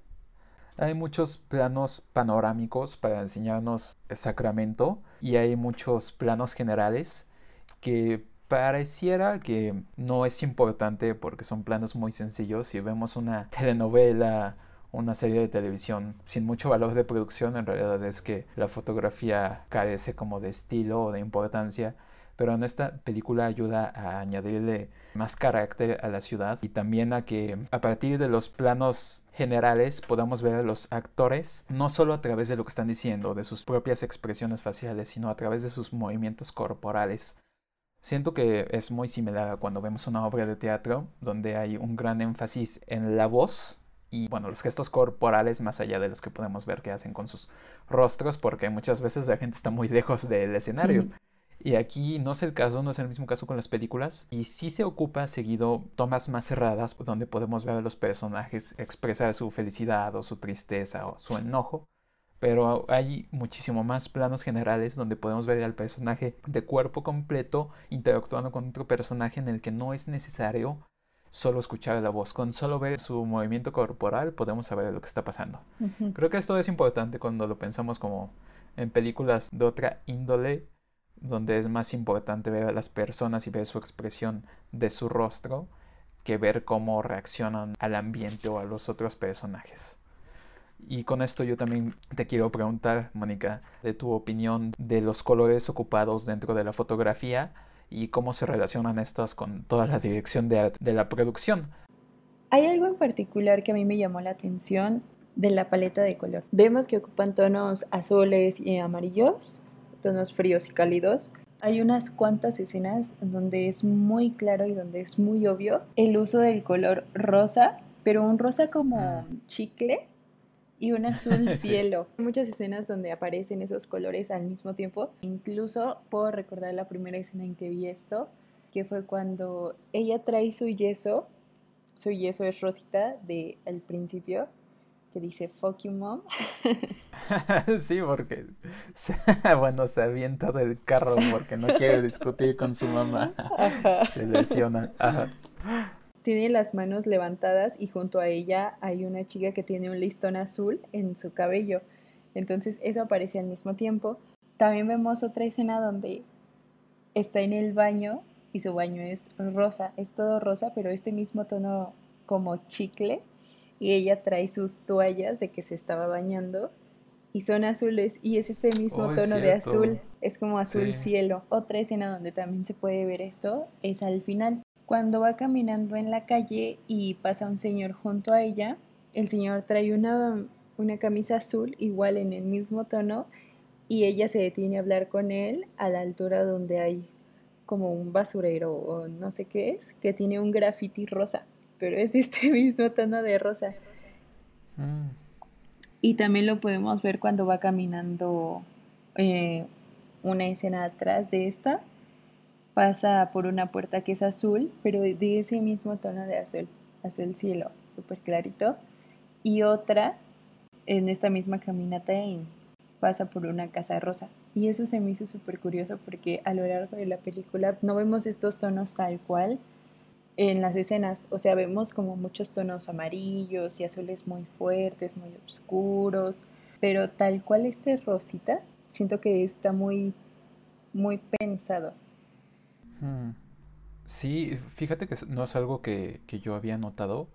hay muchos planos panorámicos para enseñarnos Sacramento y hay muchos planos generales que pareciera que no es importante porque son planos muy sencillos. Si vemos una telenovela, una serie de televisión sin mucho valor de producción, en realidad es que la fotografía carece como de estilo o de importancia pero en esta película ayuda a añadirle más carácter a la ciudad y también a que a partir de los planos generales podamos ver a los actores no solo a través de lo que están diciendo, de sus propias expresiones faciales, sino a través de sus movimientos corporales. Siento que es muy similar a cuando vemos una obra de teatro donde hay un gran énfasis en la voz y bueno, los gestos corporales más allá de los que podemos ver que hacen con sus rostros porque muchas veces la gente está muy lejos del escenario. Y aquí no es el caso, no es el mismo caso con las películas. Y sí se ocupa seguido tomas más cerradas donde podemos ver a los personajes expresar su felicidad o su tristeza o su enojo. Pero hay muchísimo más planos generales donde podemos ver al personaje de cuerpo completo interactuando con otro personaje en el que no es necesario solo escuchar la voz. Con solo ver su movimiento corporal podemos saber lo que está pasando. Creo que esto es importante cuando lo pensamos como en películas de otra índole donde es más importante ver a las personas y ver su expresión de su rostro que ver cómo reaccionan al ambiente o a los otros personajes. Y con esto yo también te quiero preguntar, Mónica, de tu opinión de los colores ocupados dentro de la fotografía y cómo se relacionan estas con toda la dirección de, de la producción. Hay algo en particular que a mí me llamó la atención de la paleta de color. Vemos que ocupan tonos azules y amarillos, tonos fríos y cálidos. Hay unas cuantas escenas donde es muy claro y donde es muy obvio el uso del color rosa, pero un rosa como ah. chicle y un azul cielo. Muchas escenas donde aparecen esos colores al mismo tiempo. Incluso puedo recordar la primera escena en que vi esto, que fue cuando ella trae su yeso, su yeso es rosita de el principio, que dice fuck you mom. sí, porque bueno, se avienta del carro porque no quiere discutir con su mamá. Se lesiona. Tiene las manos levantadas y junto a ella hay una chica que tiene un listón azul en su cabello. Entonces eso aparece al mismo tiempo. También vemos otra escena donde está en el baño y su baño es rosa, es todo rosa, pero este mismo tono como chicle y ella trae sus toallas de que se estaba bañando y son azules y es este mismo Oh, es tono de azul, es como azul Sí. cielo. Otra escena donde también se puede ver esto es al final, cuando va caminando en la calle y pasa un señor junto a ella, el señor trae una, una camisa azul igual en el mismo tono y ella se detiene a hablar con él a la altura donde hay como un basurero o no sé qué es, que tiene un graffiti rosa, pero es este mismo tono de rosa. Mm, Y también lo podemos ver cuando va caminando eh, una escena atrás de esta. Pasa por una puerta que es azul, pero de ese mismo tono de azul, azul cielo, súper clarito. Y otra en esta misma caminata pasa por una casa rosa. Y eso se me hizo súper curioso porque a lo largo de la película no vemos estos tonos tal cual en las escenas. O sea, vemos como muchos tonos amarillos y azules muy fuertes, muy oscuros. Pero tal cual este rosita, siento que está muy, muy pensado. mm. Sí, fíjate que no es algo que, que yo había notado.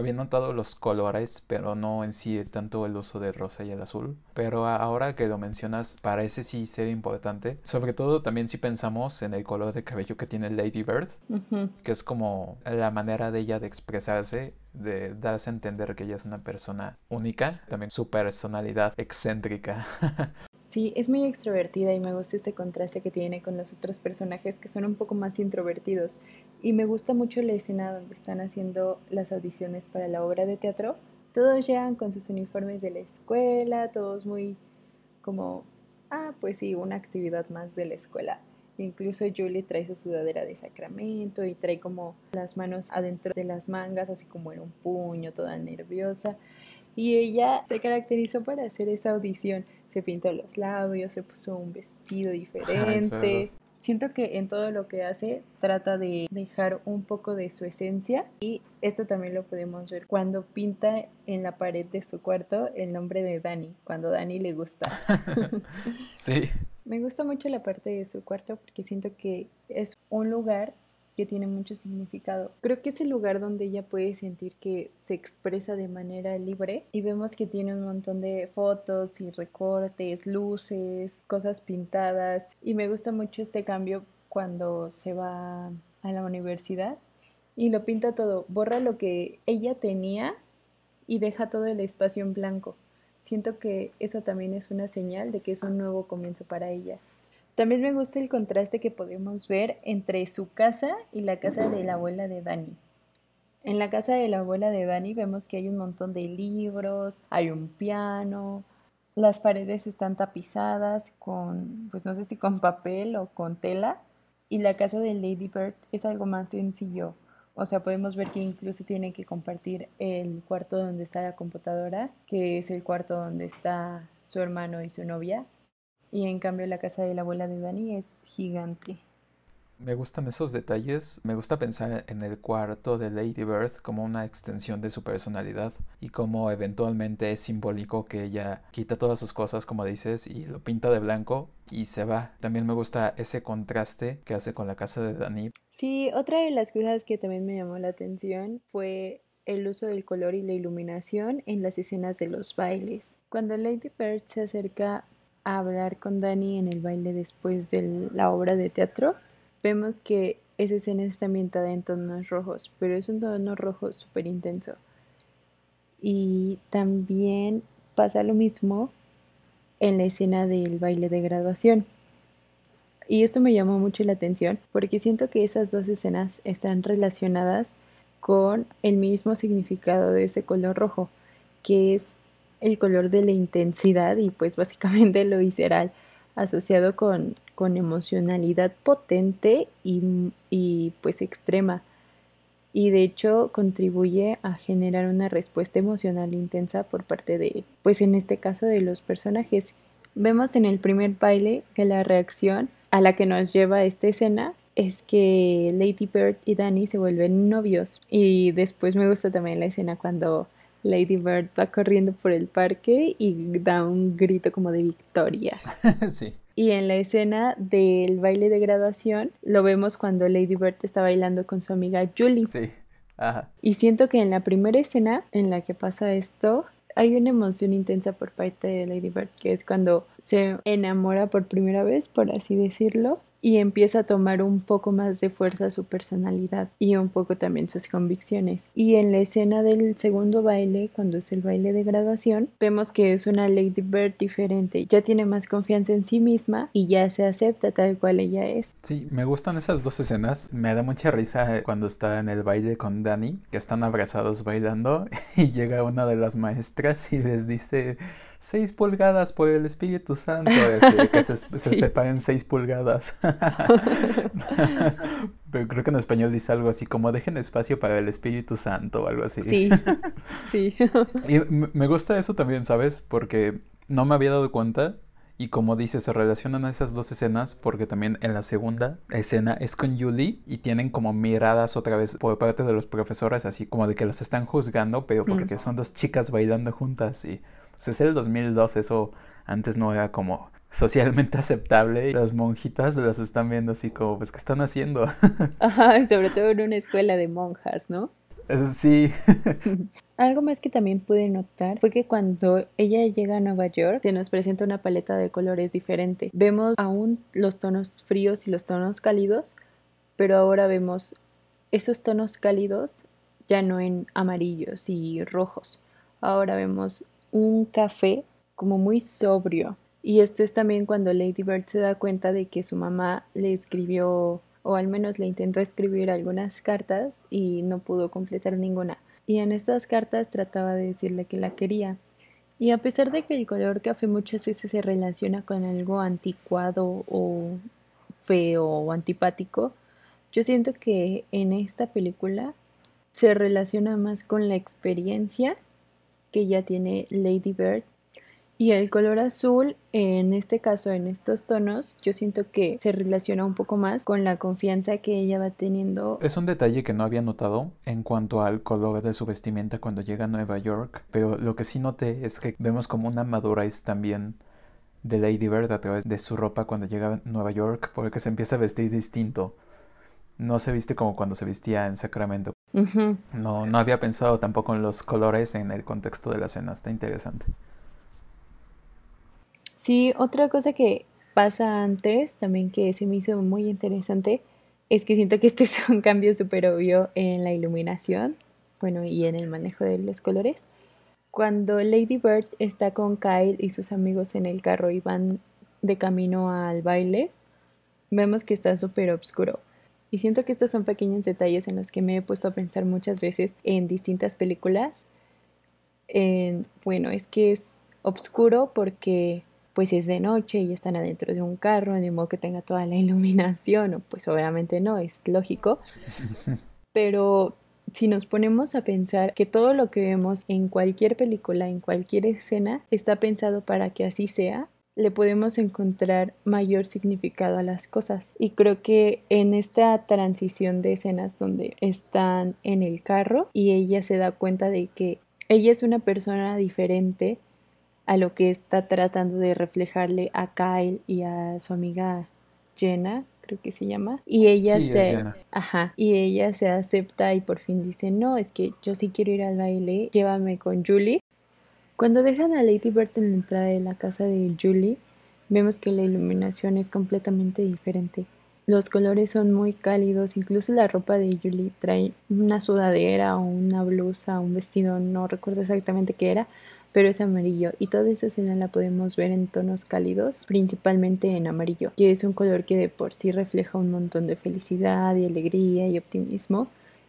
Había notado los colores, pero no en sí tanto el uso del rosa y el azul. Pero ahora que lo mencionas, parece sí ser importante. Sobre todo también si pensamos en el color de cabello que tiene Lady Bird, Ujú. que es como la manera de ella de expresarse, de darse a entender que ella es una persona única, también su personalidad excéntrica. Sí, es muy extrovertida y me gusta este contraste que tiene con los otros personajes que son un poco más introvertidos. Y me gusta mucho la escena donde están haciendo las audiciones para la obra de teatro. Todos llegan con sus uniformes de la escuela, todos muy como, ah, pues sí, una actividad más de la escuela. Incluso Julie trae su sudadera de sacramento y trae como las manos adentro de las mangas, así como en un puño, toda nerviosa. Y ella se caracterizó para hacer esa audición. Se pintó los labios, se puso un vestido diferente. verdad. Siento que en todo lo que hace trata de dejar un poco de su esencia y esto también lo podemos ver cuando pinta en la pared de su cuarto el nombre de Dani, cuando Dani le gusta. Sí, Me gusta mucho la parte de su cuarto porque siento que es un lugar que tiene mucho significado. Creo que es el lugar donde ella puede sentir que se expresa de manera libre y vemos que tiene un montón de fotos y recortes, luces, cosas pintadas y me gusta mucho este cambio cuando se va a la universidad y lo pinta todo, borra lo que ella tenía y deja todo el espacio en blanco. Siento que eso también es una señal de que es un nuevo comienzo para ella. También me gusta el contraste que podemos ver entre su casa y la casa de la abuela de Dani. En la casa de la abuela de Dani vemos que hay un montón de libros, hay un piano, las paredes están tapizadas con, pues no sé si con papel o con tela, y la casa de Lady Bird es algo más sencillo. O sea, podemos ver que incluso tienen que compartir el cuarto donde está la computadora, que es el cuarto donde está su hermano y su novia. Y en cambio la casa de la abuela de Dani es gigante. me gustan esos detalles. Me gusta pensar en el cuarto de Lady Bird como una extensión de su personalidad y como eventualmente es simbólico que ella quita todas sus cosas, como dices, y lo pinta de blanco y se va. También me gusta ese contraste que hace con la casa de Dani. Sí, otra de las cosas que también me llamó la atención fue el uso del color y la iluminación en las escenas de los bailes. Cuando Lady Bird se acerca a hablar con Dani en el baile después de la obra de teatro, vemos que esa escena está ambientada en tonos rojos, pero es un tono rojo súper intenso. Y también pasa lo mismo en la escena del baile de graduación. Y esto me llamó mucho la atención porque siento que esas dos escenas están relacionadas con el mismo significado de ese color rojo, que es el color de la intensidad y pues básicamente lo visceral, asociado con, con emocionalidad potente y, y pues extrema. Y de hecho contribuye a generar una respuesta emocional intensa por parte de, pues en este caso de los personajes. Vemos en el primer baile que la reacción a la que nos lleva esta escena es que Lady Bird y Danny se vuelven novios. Y después me gusta también la escena cuando Lady Bird va corriendo por el parque y da un grito como de victoria. sí. Y en la escena del baile de graduación lo vemos cuando Lady Bird está bailando con su amiga Julie. Sí. Ajá. Y siento que en la primera escena en la que pasa esto, hay una emoción intensa por parte de Lady Bird, que es cuando se enamora por primera vez, por así decirlo, y empieza a tomar un poco más de fuerza su personalidad y un poco también sus convicciones. Y en la escena del segundo baile, cuando es el baile de graduación, vemos que es una Lady Bird diferente, ya tiene más confianza en sí misma y ya se acepta tal cual ella es. Sí, me gustan esas dos escenas, me da mucha risa cuando está en el baile con Danny, que están abrazados bailando y llega una de las maestras y les dice 6 pulgadas por el Espíritu Santo, que se, separen 6 pulgadas. Pero creo que en español dice algo así como dejen espacio para el Espíritu Santo o algo así. Sí, sí. Y me gusta eso también, ¿sabes? Porque no me había dado cuenta y como dice, se relacionan a esas dos escenas porque también en la segunda escena es con Julie y tienen como miradas otra vez por parte de los profesores, así como de que los están juzgando, pero porque mm. son dos chicas bailando juntas y pues es el 2002, eso antes no era como socialmente aceptable y las monjitas las están viendo así como, pues, ¿qué están haciendo? Ajá, sobre todo en una escuela de monjas, ¿no? Sí. Algo más que también pude notar fue que cuando ella llega a Nueva York se nos presenta una paleta de colores diferente. Vemos aún los tonos fríos y los tonos cálidos, pero ahora vemos esos tonos cálidos ya no en amarillos y rojos. Ahora vemos un café como muy sobrio. Y esto es también cuando Lady Bird se da cuenta de que su mamá le escribió, o al menos le intentó escribir algunas cartas y no pudo completar ninguna. Y en estas cartas trataba de decirle que la quería. Y a pesar de que el color café muchas veces se relaciona con algo anticuado o feo o antipático, yo siento que en esta película se relaciona más con la experiencia que ya tiene Lady Bird. Y el color azul, en este caso, en estos tonos, yo siento que se relaciona un poco más con la confianza que ella va teniendo. Es un detalle que no había notado en cuanto al color de su vestimenta cuando llega a Nueva York, pero lo que sí noté es que vemos como una madurez también de Lady Bird a través de su ropa cuando llega a Nueva York, porque se empieza a vestir distinto. No se viste como cuando se vestía en Sacramento. No, no había pensado tampoco en los colores en el contexto de la escena, está interesante. Sí, otra cosa que pasa antes, también que se me hizo muy interesante, es que siento que este es un cambio súper obvio en la iluminación, bueno, y en el manejo de los colores. Cuando Lady Bird está con Kyle y sus amigos en el carro y van de camino al baile, vemos que está súper oscuro. Y siento que estos son pequeños detalles en los que me he puesto a pensar muchas veces en distintas películas. bueno, es que es oscuro porque pues es de noche y están adentro de un carro, de modo que tenga toda la iluminación, pues obviamente no, es lógico. Pero si nos ponemos a pensar que todo lo que vemos en cualquier película, en cualquier escena, está pensado para que así sea, le podemos encontrar mayor significado a las cosas. Y creo que en esta transición de escenas donde están en el carro y ella se da cuenta de que ella es una persona diferente a lo que está tratando de reflejarle a Kyle y a su amiga Jenna, creo que se llama, y ella se ajá, y ella se acepta y por fin dice, "No, es que yo sí quiero ir al baile, llévame con Julie." Cuando dejan a Lady Bird en la entrada de la casa de Julie, vemos que la iluminación es completamente diferente. Los colores son muy cálidos, incluso la ropa de Julie trae una sudadera o una blusa, un vestido, no recuerdo exactamente qué era, pero es amarillo y toda esa escena la podemos ver en tonos cálidos, principalmente en amarillo, que es un color que de por sí refleja un montón de felicidad y alegría y optimismo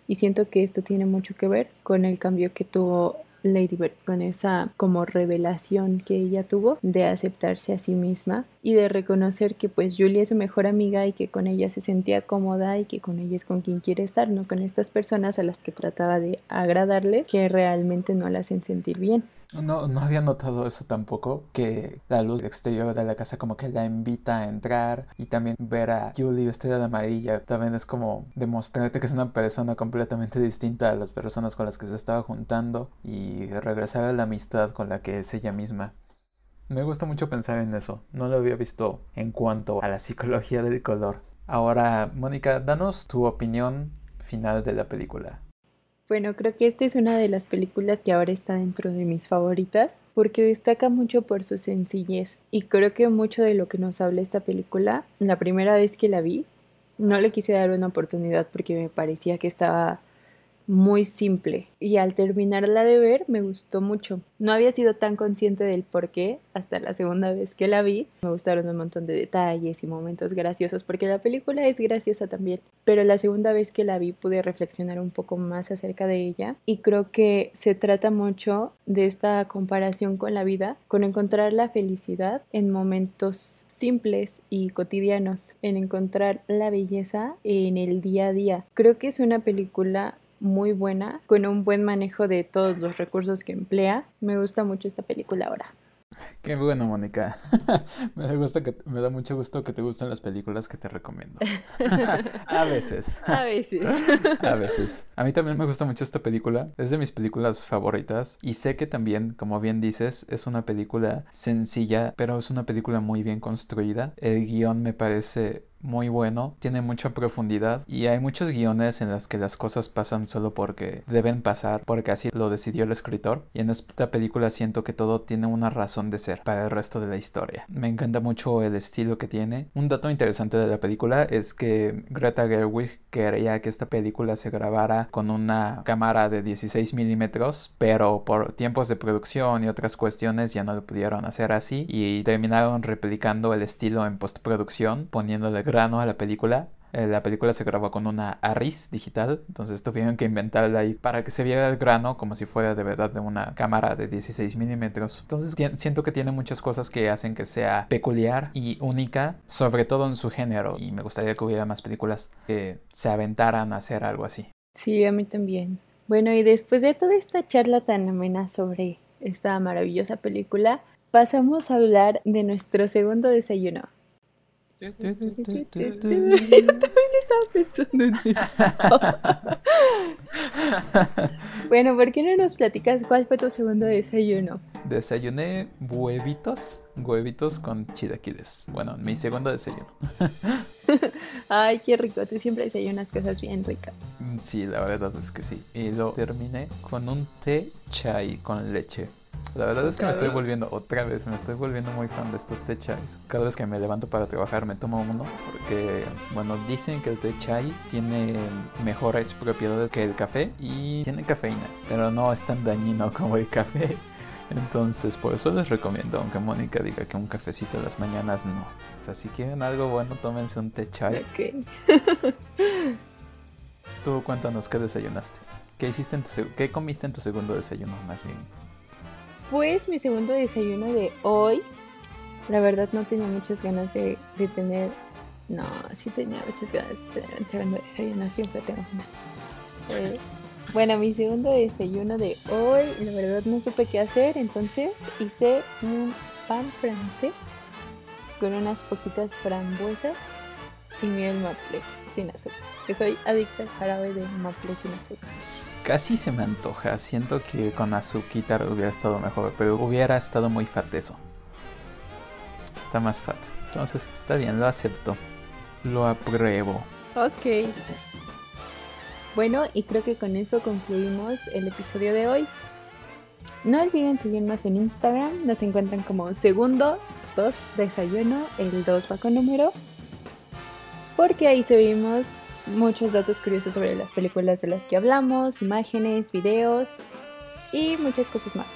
y siento que esto tiene mucho que ver con el cambio que tuvo Lady Bird con esa como revelación que ella tuvo de aceptarse a sí misma y de reconocer que pues Julie es su mejor amiga y que con ella se sentía cómoda y que con ella es con quien quiere estar, no con estas personas a las que trataba de agradarles que realmente no la hacen sentir bien. No, no había notado eso tampoco, que la luz exterior de la casa como que la invita a entrar y también ver a Julie vestida de amarilla también es como demostrarte que es una persona completamente distinta a las personas con las que se estaba juntando y regresar a la amistad con la que es ella misma. Me gusta mucho pensar en eso, no lo había visto en cuanto a la psicología del color. Ahora, Mónica, danos tu opinión final de la película. Bueno, creo que esta es una de las películas que ahora está dentro de mis favoritas porque destaca mucho por su sencillez. Y creo que mucho de lo que nos habla esta película, la primera vez que la vi, no le quise dar una oportunidad porque me parecía que estaba muy simple y al terminarla de ver me gustó mucho. No había sido tan consciente del por qué hasta la segunda vez que la vi. Me gustaron un montón de detalles y momentos graciosos porque la película es graciosa también. Pero la segunda vez que la vi pude reflexionar un poco más acerca de ella y creo que se trata mucho de esta comparación con la vida, con encontrar la felicidad en momentos simples y cotidianos, en encontrar la belleza en el día a día. Creo que es una película muy buena, con un buen manejo de todos los recursos que emplea. Me gusta mucho esta película ahora. Qué bueno, Mónica. me, gusta que, me da mucho gusto que te gusten las películas que te recomiendo. a veces. A veces. a veces. A mí también me gusta mucho esta película. Es de mis películas favoritas. Y sé que también, como bien dices, es una película sencilla, pero es una película muy bien construida. El guion me parece muy bueno, tiene mucha profundidad y hay muchos guiones en los que las cosas pasan solo porque deben pasar, porque así lo decidió el escritor. Y en esta película siento que todo tiene una razón de ser para el resto de la historia. Me encanta mucho el estilo que tiene. Un dato interesante de la película es que Greta Gerwig quería que esta película se grabara con una cámara de 16 milímetros, pero por tiempos de producción y otras cuestiones ya no lo pudieron hacer así y terminaron replicando el estilo en postproducción, poniéndole grano a la película. Eh, la película se grabó con una ARRIS digital, entonces tuvieron que inventarla ahí para que se viera el grano como si fuera de verdad de una cámara de 16 milímetros. Entonces siento que tiene muchas cosas que hacen que sea peculiar y única, sobre todo en su género. Y me gustaría que hubiera más películas que se aventaran a hacer algo así. Sí, a mí también. Bueno, y después de toda esta charla tan amena sobre esta maravillosa película, pasamos a hablar de nuestro segundo desayuno. También estaba pensando en eso. bueno, ¿por qué no nos platicas cuál fue tu segundo desayuno? Desayuné huevitos, huevitos con chilaquiles. Bueno, mi segundo desayuno. Ay, qué rico, tú siempre desayunas cosas bien ricas. Sí, la verdad es que sí. Y lo terminé con un té chai con leche. La verdad es que me estoy volviendo, otra vez, me estoy volviendo muy fan de estos té chais. Cada vez que me levanto para trabajar me tomo uno porque, bueno, dicen que el té chai tiene mejores propiedades que el café y tiene cafeína, pero no es tan dañino como el café. Entonces, por eso les recomiendo, aunque Mónica diga que un cafecito en las mañanas no. O sea, si quieren algo bueno, tómense un té chai. Ok. Tú cuéntanos qué desayunaste. ¿Qué hiciste en tu qué comiste en tu segundo desayuno más bien? Pues mi segundo desayuno de hoy, la verdad no tenía muchas ganas de, tener, no, sí tenía muchas ganas de tener un segundo desayuno, siempre tengo una. Eh, bueno, mi segundo desayuno de hoy, la verdad no supe qué hacer, entonces hice un pan francés con unas poquitas frambuesas y miel maple sin azúcar. Que soy adicta al jarabe de maple sin azúcar. Casi se me antoja. Siento que con azúcar hubiera estado mejor, pero hubiera estado muy fat eso. Está más fat. Entonces está bien, lo acepto. Lo apruebo. Ok. Bueno, y creo que con eso concluimos el episodio de hoy. No olviden seguirnos en Instagram. Nos encuentran como segundo 2 desayuno, el 2 va con número. Porque ahí subimos muchos datos curiosos sobre las películas de las que hablamos, imágenes, videos y muchas cosas más.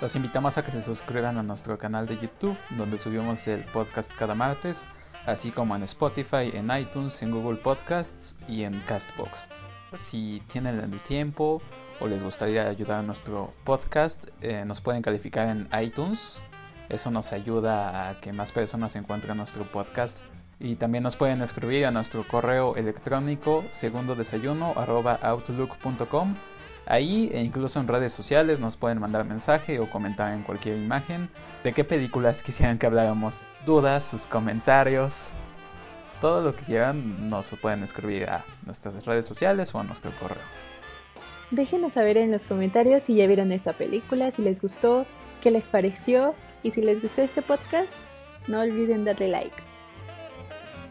Los invitamos a que se suscriban a nuestro canal de YouTube, donde subimos el podcast cada martes, así como en Spotify, en iTunes, en Google Podcasts y en Castbox. Si tienen el tiempo o les gustaría ayudar a nuestro podcast, eh, nos pueden calificar en iTunes. Eso nos ayuda a que más personas encuentren nuestro podcast y también nos pueden escribir a nuestro correo electrónico segundodesayuno.outlook.com. Ahí e incluso en redes sociales nos pueden mandar mensaje o comentar en cualquier imagen de qué películas quisieran que habláramos. Dudas, sus comentarios, todo lo que quieran nos pueden escribir a nuestras redes sociales o a nuestro correo. Déjenos saber en los comentarios si ya vieron esta película, si les gustó, qué les pareció y si les gustó este podcast, no olviden darle like.